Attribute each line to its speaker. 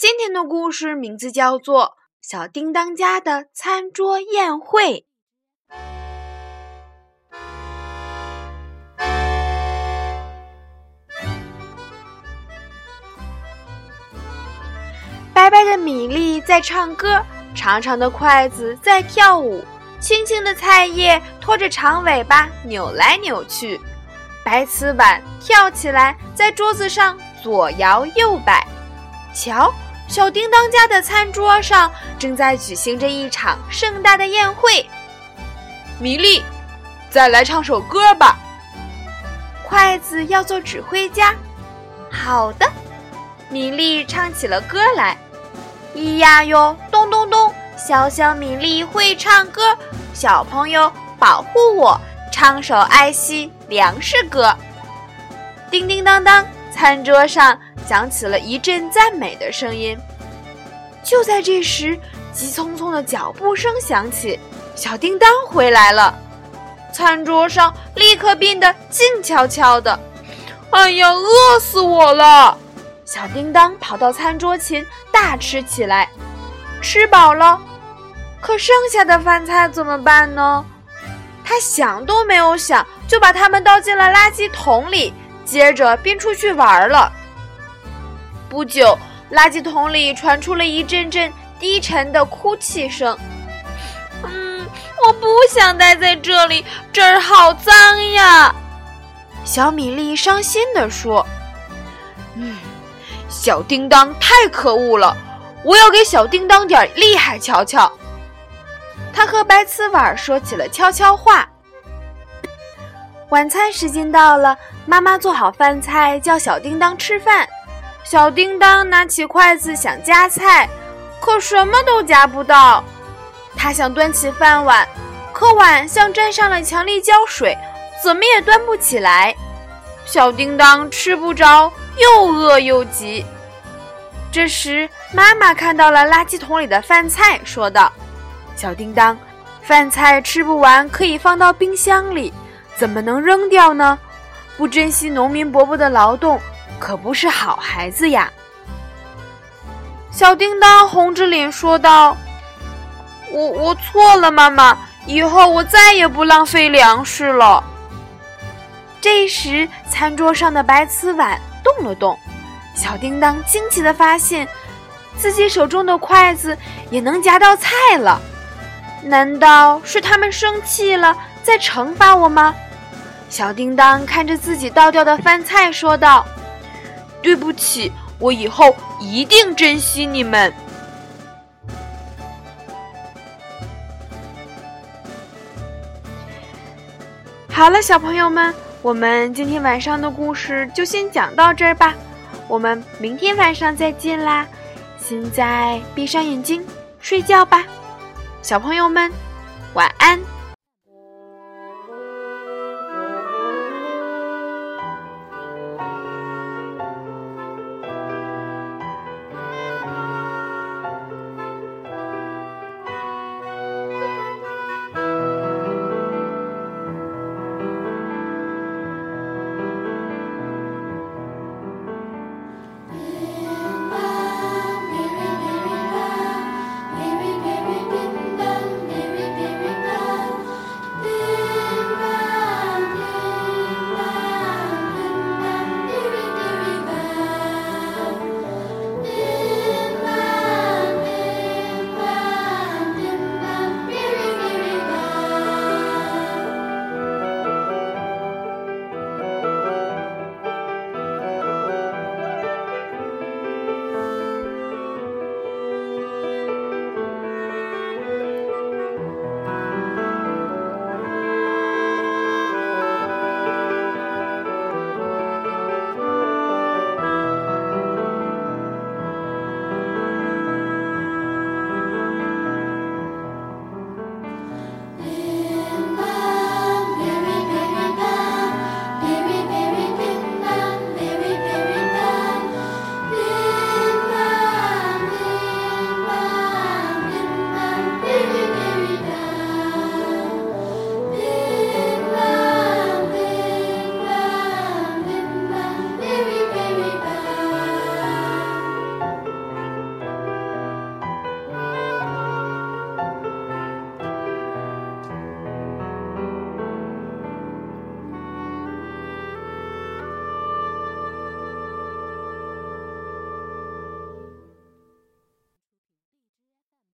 Speaker 1: 今天的故事名字叫做《小叮当家的餐桌宴会》。白白的米粒在唱歌，长长的筷子在跳舞，青青的菜叶拖着长尾巴扭来扭去。白瓷碗跳起来，在桌子上左摇右摆。瞧，小叮当家的餐桌上正在举行着一场盛大的宴会。米粒，再来唱首歌吧。筷子要做指挥家。好的，米粒唱起了歌来。咿呀哟，咚咚咚，小小米粒会唱歌。小朋友，保护我。唱首爱惜粮食歌，叮叮当当，餐桌上响起了一阵赞美的声音。就在这时，急匆匆的脚步声响起，小叮当回来了。餐桌上立刻变得静悄悄的。哎呀，饿死我了！小叮当跑到餐桌前大吃起来。吃饱了，可剩下的饭菜怎么办呢？他想都没有想，就把它们倒进了垃圾桶里，接着便出去玩了。不久，垃圾桶里传出了一阵阵低沉的哭泣声。“嗯，我不想待在这里，这儿好脏呀！”小米粒伤心地说。“嗯，小叮当太可恶了，我要给小叮当点厉害瞧瞧。”他和白瓷碗说起了悄悄话。晚餐时间到了，妈妈做好饭菜，叫小叮当吃饭。小叮当拿起筷子想夹菜，可什么都夹不到。他想端起饭碗，可碗像沾上了强力胶水，怎么也端不起来。小叮当吃不着，又饿又急。这时，妈妈看到了垃圾桶里的饭菜，说道。小叮当，饭菜吃不完可以放到冰箱里，怎么能扔掉呢？不珍惜农民伯伯的劳动，可不是好孩子呀！小叮当红着脸说道：“我我错了，妈妈，以后我再也不浪费粮食了。”这时，餐桌上的白瓷碗动了动，小叮当惊奇地发现，自己手中的筷子也能夹到菜了。难道是他们生气了，在惩罚我吗？小叮当看着自己倒掉的饭菜，说道：“对不起，我以后一定珍惜你们。”好了，小朋友们，我们今天晚上的故事就先讲到这儿吧。我们明天晚上再见啦！现在闭上眼睛睡觉吧。小朋友们，晚安。